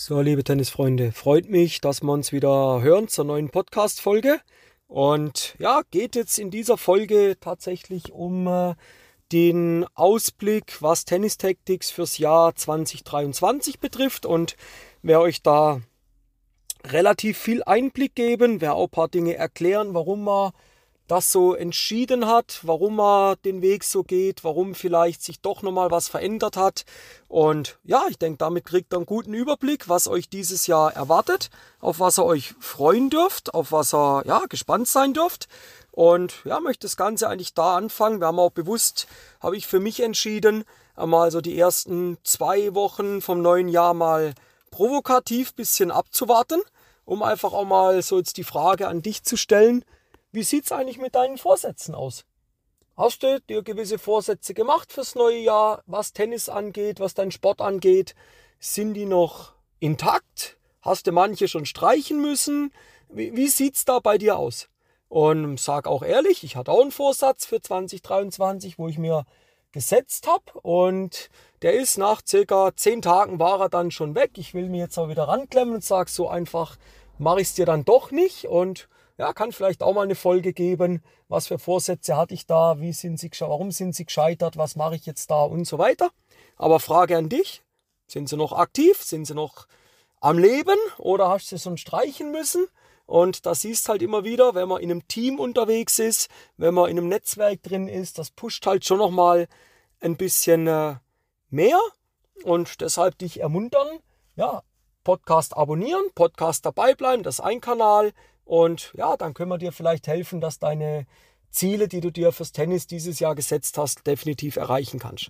So, liebe Tennisfreunde, freut mich, dass wir uns wieder hören zur neuen Podcast-Folge. Und ja, geht jetzt in dieser Folge tatsächlich um äh, den Ausblick, was Tennis Tactics fürs Jahr 2023 betrifft. Und wer euch da relativ viel Einblick geben, wer auch ein paar Dinge erklären, warum man das so entschieden hat, warum er den Weg so geht, warum vielleicht sich doch nochmal was verändert hat. Und ja, ich denke, damit kriegt ihr einen guten Überblick, was euch dieses Jahr erwartet, auf was ihr euch freuen dürft, auf was ihr ja, gespannt sein dürft. Und ja, möchte das Ganze eigentlich da anfangen. Wir haben auch bewusst, habe ich für mich entschieden, einmal so die ersten zwei Wochen vom neuen Jahr mal provokativ bisschen abzuwarten, um einfach auch mal so jetzt die Frage an dich zu stellen, wie sieht es eigentlich mit deinen Vorsätzen aus? Hast du dir gewisse Vorsätze gemacht fürs neue Jahr, was Tennis angeht, was dein Sport angeht? Sind die noch intakt? Hast du manche schon streichen müssen? Wie, wie es da bei dir aus? Und sag auch ehrlich, ich hatte auch einen Vorsatz für 2023, wo ich mir gesetzt habe und der ist nach circa zehn Tagen war er dann schon weg. Ich will mir jetzt auch wieder ranklemmen und sag so einfach, mache ich es dir dann doch nicht und ja, kann vielleicht auch mal eine Folge geben. Was für Vorsätze hatte ich da? Wie sind sie, warum sind sie gescheitert? Was mache ich jetzt da? Und so weiter. Aber Frage an dich. Sind sie noch aktiv? Sind sie noch am Leben? Oder hast du sie schon streichen müssen? Und da siehst halt immer wieder, wenn man in einem Team unterwegs ist, wenn man in einem Netzwerk drin ist, das pusht halt schon nochmal ein bisschen äh, mehr. Und deshalb dich ermuntern, ja, Podcast abonnieren, Podcast dabei bleiben, das ist ein Kanal. Und ja, dann können wir dir vielleicht helfen, dass deine Ziele, die du dir fürs Tennis dieses Jahr gesetzt hast, definitiv erreichen kannst.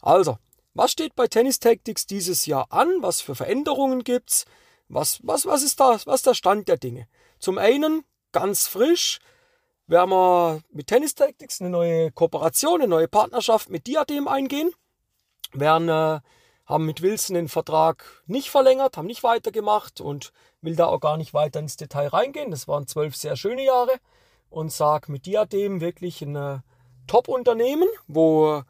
Also, was steht bei Tennis Tactics dieses Jahr an? Was für Veränderungen gibt's? Was, was, was ist da, was der Stand der Dinge? Zum einen, ganz frisch, werden wir mit Tennis Tactics eine neue Kooperation, eine neue Partnerschaft mit Diadem eingehen. Werden äh, haben mit Wilson den Vertrag nicht verlängert, haben nicht weitergemacht und will da auch gar nicht weiter ins Detail reingehen. Das waren zwölf sehr schöne Jahre und sag mit Diadem wirklich ein äh, Top-Unternehmen, wo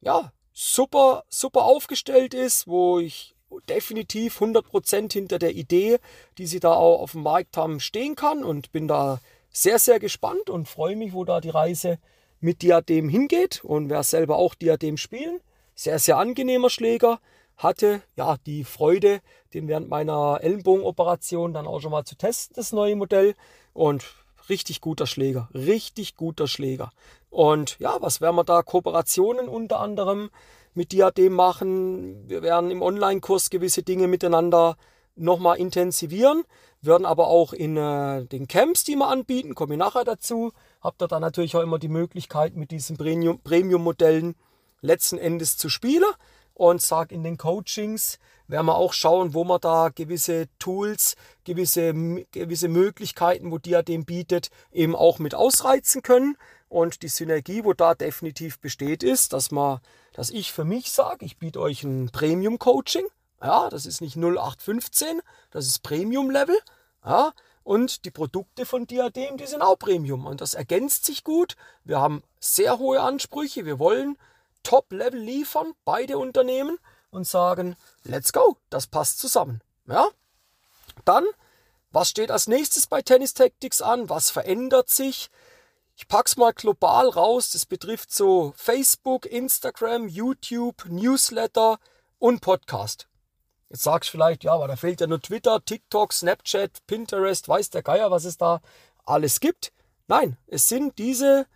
ja super, super aufgestellt ist, wo ich definitiv 100% hinter der Idee, die sie da auch auf dem Markt haben, stehen kann und bin da sehr, sehr gespannt und freue mich, wo da die Reise mit Diadem hingeht und wer selber auch Diadem spielen. Sehr, sehr angenehmer Schläger, hatte ja die Freude, den während meiner Ellenbogenoperation dann auch schon mal zu testen, das neue Modell. Und richtig guter Schläger, richtig guter Schläger. Und ja, was werden wir da? Kooperationen unter anderem mit Diadem machen. Wir werden im Online-Kurs gewisse Dinge miteinander nochmal intensivieren, werden aber auch in äh, den Camps, die wir anbieten, komme ich nachher dazu, habt ihr dann natürlich auch immer die Möglichkeit, mit diesen Premium-Modellen letzten Endes zu spielen und sage in den Coachings werden wir auch schauen, wo man da gewisse Tools, gewisse, gewisse Möglichkeiten, wo Diadem bietet, eben auch mit ausreizen können. Und die Synergie, wo da definitiv besteht, ist, dass man, dass ich für mich sage, ich biete euch ein Premium-Coaching. Ja, das ist nicht 0815, das ist Premium-Level. Ja, und die Produkte von Diadem, die sind auch Premium. Und das ergänzt sich gut. Wir haben sehr hohe Ansprüche. Wir wollen Top-Level liefern, beide Unternehmen, und sagen, let's go, das passt zusammen. Ja? Dann, was steht als nächstes bei Tennis Tactics an? Was verändert sich? Ich pack's mal global raus. Das betrifft so Facebook, Instagram, YouTube, Newsletter und Podcast. Jetzt sagst du vielleicht, ja, aber da fehlt ja nur Twitter, TikTok, Snapchat, Pinterest, weiß der Geier, was es da alles gibt. Nein, es sind diese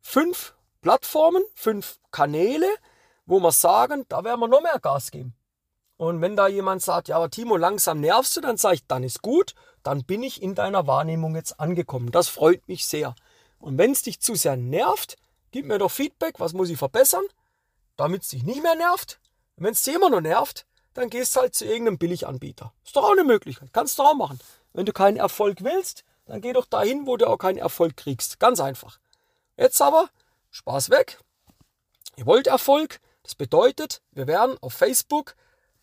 fünf Plattformen, fünf Kanäle, wo wir sagen, da werden wir noch mehr Gas geben. Und wenn da jemand sagt, ja, aber Timo, langsam nervst du, dann sage ich, dann ist gut, dann bin ich in deiner Wahrnehmung jetzt angekommen. Das freut mich sehr. Und wenn es dich zu sehr nervt, gib mir doch Feedback, was muss ich verbessern, damit es dich nicht mehr nervt. Und wenn es dich immer noch nervt, dann gehst du halt zu irgendeinem Billiganbieter. Ist doch auch eine Möglichkeit. Kannst du auch machen. Wenn du keinen Erfolg willst, dann geh doch dahin, wo du auch keinen Erfolg kriegst. Ganz einfach. Jetzt aber Spaß weg. Ihr wollt Erfolg. Das bedeutet, wir werden auf Facebook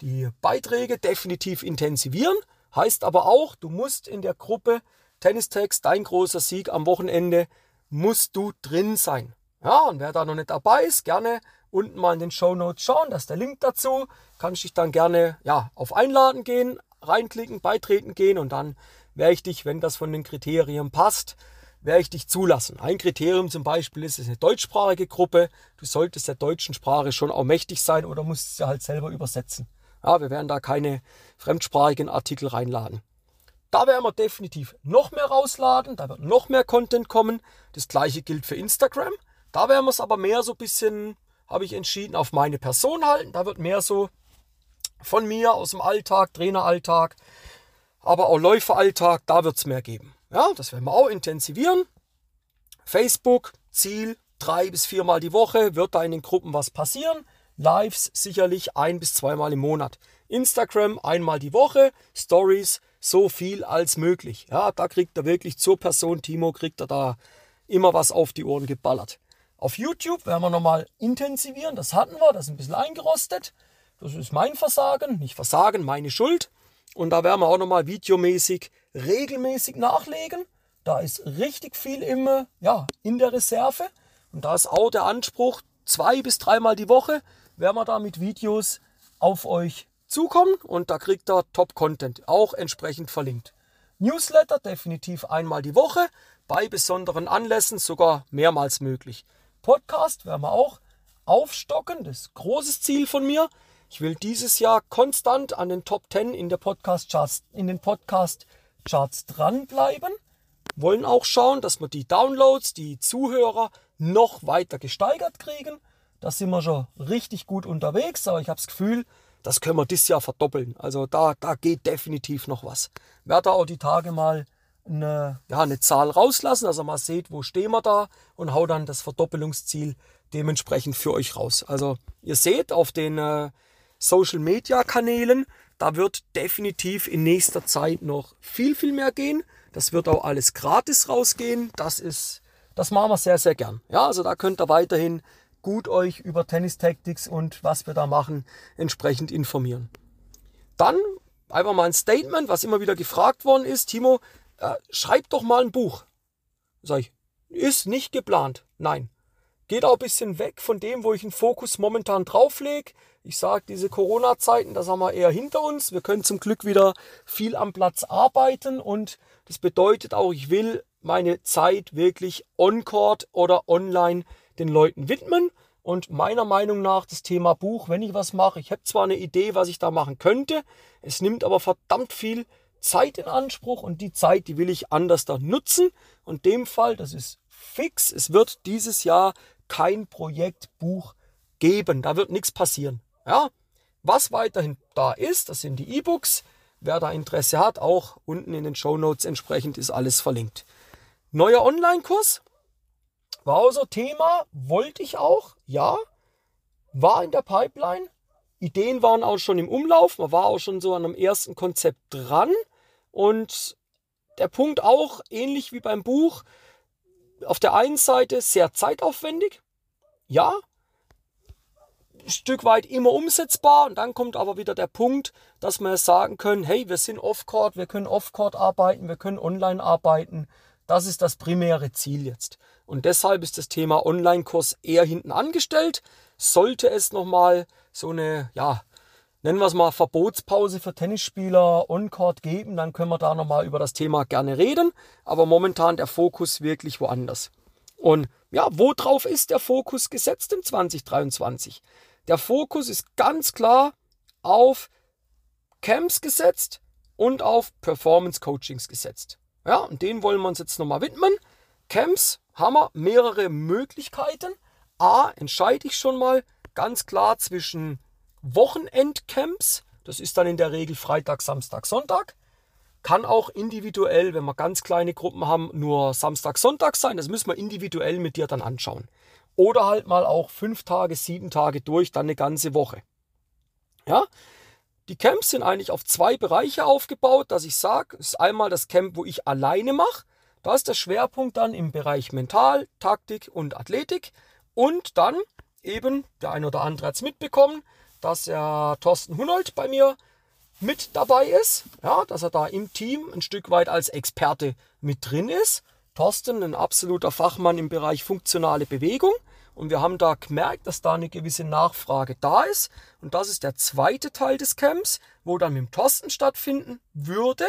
die Beiträge definitiv intensivieren. Heißt aber auch, du musst in der Gruppe Tennistext, dein großer Sieg am Wochenende, musst du drin sein. Ja, und wer da noch nicht dabei ist, gerne unten mal in den Show Notes schauen, da ist der Link dazu. Kannst dich dann gerne ja, auf Einladen gehen, reinklicken, beitreten gehen und dann werde ich dich, wenn das von den Kriterien passt, werde ich dich zulassen. Ein Kriterium zum Beispiel ist, es ist eine deutschsprachige Gruppe. Du solltest der deutschen Sprache schon auch mächtig sein oder musst sie halt selber übersetzen. Ja, wir werden da keine fremdsprachigen Artikel reinladen. Da werden wir definitiv noch mehr rausladen, da wird noch mehr Content kommen. Das gleiche gilt für Instagram. Da werden wir es aber mehr so ein bisschen, habe ich entschieden, auf meine Person halten. Da wird mehr so von mir aus dem Alltag, Traineralltag, aber auch Läuferalltag, da wird es mehr geben. Ja, das werden wir auch intensivieren. Facebook, Ziel, drei bis viermal die Woche wird da in den Gruppen was passieren. Lives sicherlich ein bis zweimal im Monat. Instagram einmal die Woche, Stories so viel als möglich. Ja, da kriegt er wirklich zur Person Timo, kriegt er da immer was auf die Ohren geballert. Auf YouTube werden wir nochmal intensivieren, das hatten wir, das ist ein bisschen eingerostet. Das ist mein Versagen, nicht Versagen, meine Schuld. Und da werden wir auch nochmal videomäßig regelmäßig nachlegen. Da ist richtig viel im, ja, in der Reserve. Und da ist auch der Anspruch, zwei bis dreimal die Woche werden wir da mit Videos auf euch zukommen und da kriegt ihr Top-Content, auch entsprechend verlinkt. Newsletter definitiv einmal die Woche, bei besonderen Anlässen sogar mehrmals möglich. Podcast werden wir auch aufstocken, das ist großes Ziel von mir. Ich will dieses Jahr konstant an den Top 10 in der Podcast Charts, in den Podcast Charts dranbleiben. Wollen auch schauen, dass wir die Downloads, die Zuhörer noch weiter gesteigert kriegen. Da sind wir schon richtig gut unterwegs, aber ich habe das Gefühl, das können wir dieses Jahr verdoppeln. Also da, da geht definitiv noch was. Werde auch die Tage mal eine, ja, eine Zahl rauslassen, dass ihr mal seht, wo stehen wir da und hau dann das Verdoppelungsziel dementsprechend für euch raus. Also ihr seht auf den äh, Social Media Kanälen, da wird definitiv in nächster Zeit noch viel, viel mehr gehen. Das wird auch alles gratis rausgehen. Das ist, das machen wir sehr, sehr gern. Ja, also da könnt ihr weiterhin gut euch über Tennis Tactics und was wir da machen entsprechend informieren. Dann einfach mal ein Statement, was immer wieder gefragt worden ist. Timo, äh, schreib doch mal ein Buch. Sag ich, ist nicht geplant. Nein. Geht auch ein bisschen weg von dem, wo ich den Fokus momentan drauf lege. Ich sage, diese Corona-Zeiten, das haben wir eher hinter uns. Wir können zum Glück wieder viel am Platz arbeiten und das bedeutet auch, ich will meine Zeit wirklich on-court oder online den Leuten widmen. Und meiner Meinung nach das Thema Buch, wenn ich was mache, ich habe zwar eine Idee, was ich da machen könnte, es nimmt aber verdammt viel Zeit in Anspruch und die Zeit, die will ich anders da nutzen. Und dem Fall, das ist fix, es wird dieses Jahr kein Projektbuch geben. Da wird nichts passieren. Ja? Was weiterhin da ist, das sind die E-Books. Wer da Interesse hat, auch unten in den Show Notes entsprechend ist alles verlinkt. Neuer Online-Kurs, war auch so Thema, wollte ich auch, ja, war in der Pipeline. Ideen waren auch schon im Umlauf, man war auch schon so an einem ersten Konzept dran. Und der Punkt auch, ähnlich wie beim Buch, auf der einen Seite sehr zeitaufwendig, ja, Stück weit immer umsetzbar. Und dann kommt aber wieder der Punkt, dass wir sagen können, hey, wir sind off-court, wir können off-court arbeiten, wir können online arbeiten. Das ist das primäre Ziel jetzt. Und deshalb ist das Thema Online-Kurs eher hinten angestellt. Sollte es nochmal so eine, ja, nennen wir es mal Verbotspause für Tennisspieler on-court geben, dann können wir da nochmal über das Thema gerne reden. Aber momentan der Fokus wirklich woanders. Und ja, worauf ist der Fokus gesetzt in 2023? Der Fokus ist ganz klar auf Camps gesetzt und auf Performance Coachings gesetzt. Ja, und den wollen wir uns jetzt nochmal widmen. Camps haben wir mehrere Möglichkeiten. A, entscheide ich schon mal ganz klar zwischen Wochenendcamps, das ist dann in der Regel Freitag, Samstag, Sonntag. Kann auch individuell, wenn wir ganz kleine Gruppen haben, nur Samstag, Sonntag sein. Das müssen wir individuell mit dir dann anschauen. Oder halt mal auch fünf Tage, sieben Tage durch, dann eine ganze Woche. Ja, die Camps sind eigentlich auf zwei Bereiche aufgebaut, dass ich sage, ist einmal das Camp, wo ich alleine mache. Da ist der Schwerpunkt dann im Bereich Mental, Taktik und Athletik. Und dann eben, der eine oder andere hat es mitbekommen, dass der Thorsten Hunold bei mir mit dabei ist. Ja, dass er da im Team ein Stück weit als Experte mit drin ist. Thorsten, ein absoluter Fachmann im Bereich funktionale Bewegung. Und wir haben da gemerkt, dass da eine gewisse Nachfrage da ist. Und das ist der zweite Teil des Camps, wo dann mit dem Thorsten stattfinden würde.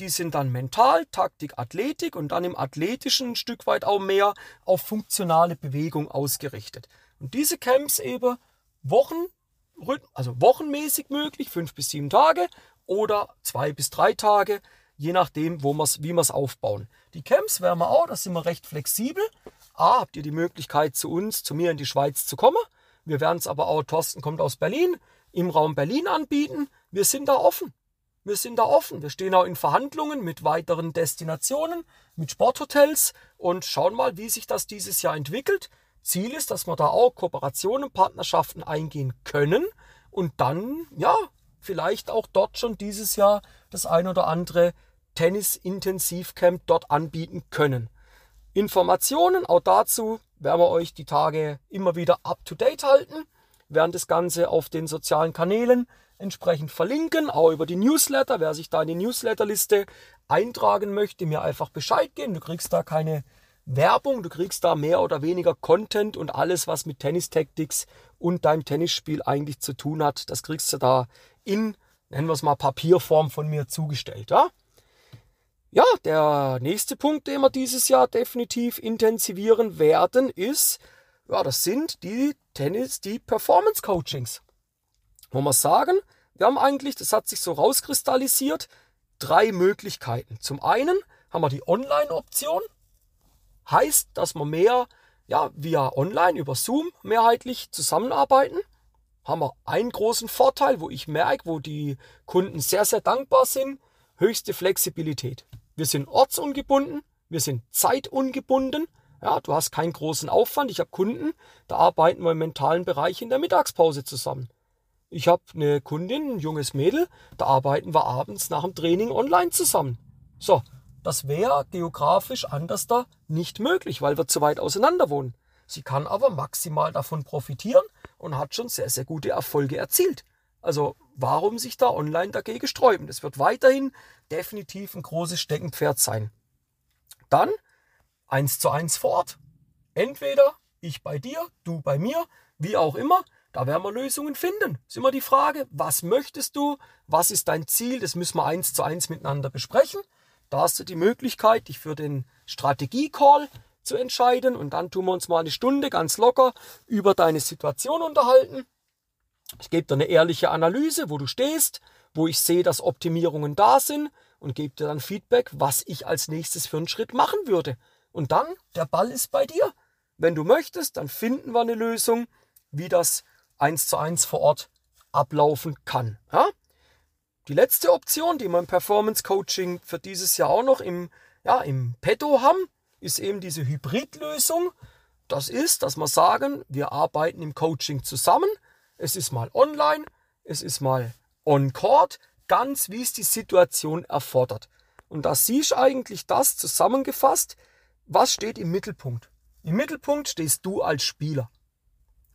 Die sind dann mental, Taktik, Athletik und dann im Athletischen ein Stück weit auch mehr auf funktionale Bewegung ausgerichtet. Und diese Camps eben Wochen, also wochenmäßig möglich, fünf bis sieben Tage oder zwei bis drei Tage, je nachdem, wo wir's, wie wir es aufbauen. Die Camps werden wir auch, da sind wir recht flexibel. A, habt ihr die Möglichkeit zu uns, zu mir in die Schweiz zu kommen. Wir werden es aber auch, Thorsten kommt aus Berlin, im Raum Berlin anbieten. Wir sind da offen. Wir sind da offen. Wir stehen auch in Verhandlungen mit weiteren Destinationen, mit Sporthotels und schauen mal, wie sich das dieses Jahr entwickelt. Ziel ist, dass wir da auch Kooperationen, Partnerschaften eingehen können und dann, ja, vielleicht auch dort schon dieses Jahr das ein oder andere Tennis-Intensivcamp dort anbieten können. Informationen auch dazu werden wir euch die Tage immer wieder up-to-date halten, werden das Ganze auf den sozialen Kanälen entsprechend verlinken, auch über die Newsletter. Wer sich da in die Newsletterliste eintragen möchte, mir einfach Bescheid geben. Du kriegst da keine Werbung, du kriegst da mehr oder weniger Content und alles, was mit Tennis Tactics und deinem Tennisspiel eigentlich zu tun hat, das kriegst du da in, nennen wir es mal, Papierform von mir zugestellt. Ja? Ja, der nächste Punkt, den wir dieses Jahr definitiv intensivieren werden, ist, ja, das sind die Tennis, die Performance Coachings. Wo wir sagen, wir haben eigentlich, das hat sich so rauskristallisiert, drei Möglichkeiten. Zum einen haben wir die Online-Option, heißt, dass wir mehr ja, via Online über Zoom mehrheitlich zusammenarbeiten. Haben wir einen großen Vorteil, wo ich merke, wo die Kunden sehr, sehr dankbar sind, höchste Flexibilität. Wir sind ortsungebunden, wir sind zeitungebunden. Ja, du hast keinen großen Aufwand. Ich habe Kunden, da arbeiten wir im mentalen Bereich in der Mittagspause zusammen. Ich habe eine Kundin, ein junges Mädel, da arbeiten wir abends nach dem Training online zusammen. So, das wäre geografisch anders da nicht möglich, weil wir zu weit auseinander wohnen. Sie kann aber maximal davon profitieren und hat schon sehr, sehr gute Erfolge erzielt. Also warum sich da online dagegen sträuben? Das wird weiterhin definitiv ein großes Steckenpferd sein. Dann eins zu eins vor Ort. Entweder ich bei dir, du bei mir, wie auch immer. Da werden wir Lösungen finden. Ist immer die Frage, was möchtest du? Was ist dein Ziel? Das müssen wir eins zu eins miteinander besprechen. Da hast du die Möglichkeit, dich für den Strategie-Call zu entscheiden und dann tun wir uns mal eine Stunde ganz locker über deine Situation unterhalten. Ich gebe dir eine ehrliche Analyse, wo du stehst, wo ich sehe, dass Optimierungen da sind und gebe dir dann Feedback, was ich als nächstes für einen Schritt machen würde. Und dann, der Ball ist bei dir. Wenn du möchtest, dann finden wir eine Lösung, wie das eins zu eins vor Ort ablaufen kann. Ja? Die letzte Option, die wir im Performance Coaching für dieses Jahr auch noch im, ja, im Petto haben, ist eben diese Hybridlösung. Das ist, dass wir sagen, wir arbeiten im Coaching zusammen. Es ist mal online, es ist mal on court, ganz wie es die Situation erfordert. Und da siehst du eigentlich das zusammengefasst, was steht im Mittelpunkt. Im Mittelpunkt stehst du als Spieler.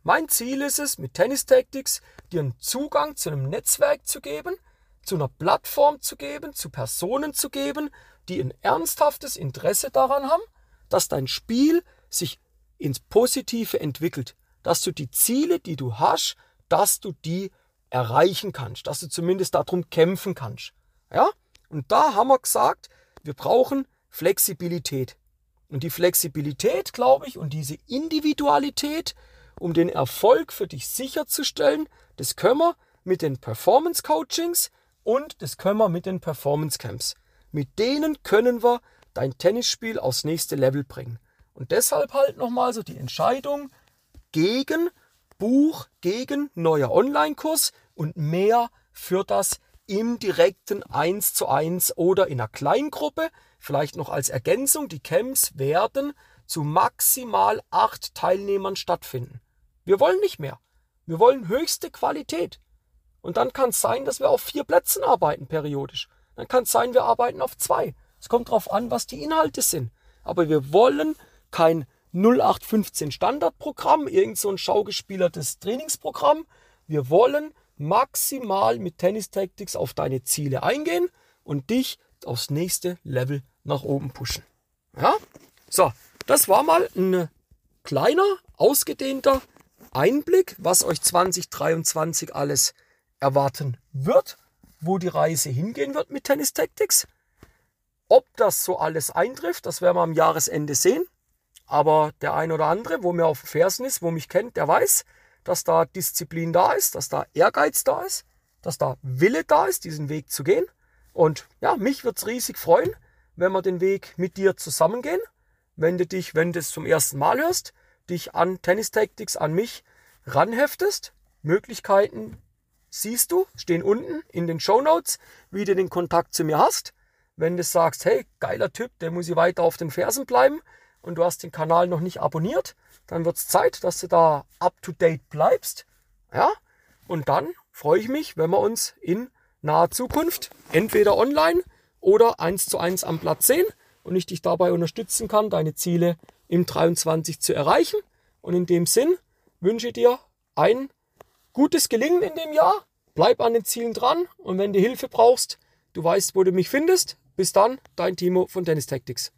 Mein Ziel ist es, mit Tennis Tactics dir einen Zugang zu einem Netzwerk zu geben, zu einer Plattform zu geben, zu Personen zu geben, die ein ernsthaftes Interesse daran haben, dass dein Spiel sich ins Positive entwickelt, dass du die Ziele, die du hast, dass du die erreichen kannst, dass du zumindest darum kämpfen kannst. Ja? Und da haben wir gesagt, wir brauchen Flexibilität. Und die Flexibilität, glaube ich, und diese Individualität, um den Erfolg für dich sicherzustellen, das können wir mit den Performance Coachings und das können wir mit den Performance Camps. Mit denen können wir dein Tennisspiel aufs nächste Level bringen. Und deshalb halt nochmal so die Entscheidung gegen Buch gegen neuer Online-Kurs und mehr für das im direkten 1 zu 1 oder in einer Kleingruppe. Vielleicht noch als Ergänzung, die Camps werden zu maximal acht Teilnehmern stattfinden. Wir wollen nicht mehr. Wir wollen höchste Qualität. Und dann kann es sein, dass wir auf vier Plätzen arbeiten periodisch. Dann kann es sein, wir arbeiten auf zwei. Es kommt darauf an, was die Inhalte sind. Aber wir wollen kein 0815 Standardprogramm, irgend so ein schaugespielertes Trainingsprogramm. Wir wollen maximal mit Tennis Tactics auf deine Ziele eingehen und dich aufs nächste Level nach oben pushen. Ja? So, das war mal ein kleiner ausgedehnter Einblick, was euch 2023 alles erwarten wird, wo die Reise hingehen wird mit Tennis Tactics. Ob das so alles eintrifft, das werden wir am Jahresende sehen. Aber der ein oder andere, wo mir auf den Fersen ist, wo mich kennt, der weiß, dass da Disziplin da ist, dass da Ehrgeiz da ist, dass da Wille da ist, diesen Weg zu gehen. Und ja, mich wird es riesig freuen, wenn wir den Weg mit dir zusammengehen. Wenn du dich, wenn du es zum ersten Mal hörst, dich an Tennis Tactics, an mich ranheftest. Möglichkeiten siehst du, stehen unten in den Show Notes, wie du den Kontakt zu mir hast. Wenn du sagst, hey, geiler Typ, der muss ich weiter auf den Fersen bleiben und du hast den Kanal noch nicht abonniert, dann wird es Zeit, dass du da up to date bleibst. Ja, und dann freue ich mich, wenn wir uns in naher Zukunft entweder online oder eins zu eins am Platz sehen und ich dich dabei unterstützen kann, deine Ziele im 23 zu erreichen. Und in dem Sinn wünsche ich dir ein gutes Gelingen in dem Jahr. Bleib an den Zielen dran und wenn du Hilfe brauchst, du weißt, wo du mich findest. Bis dann, dein Timo von Tennis Tactics.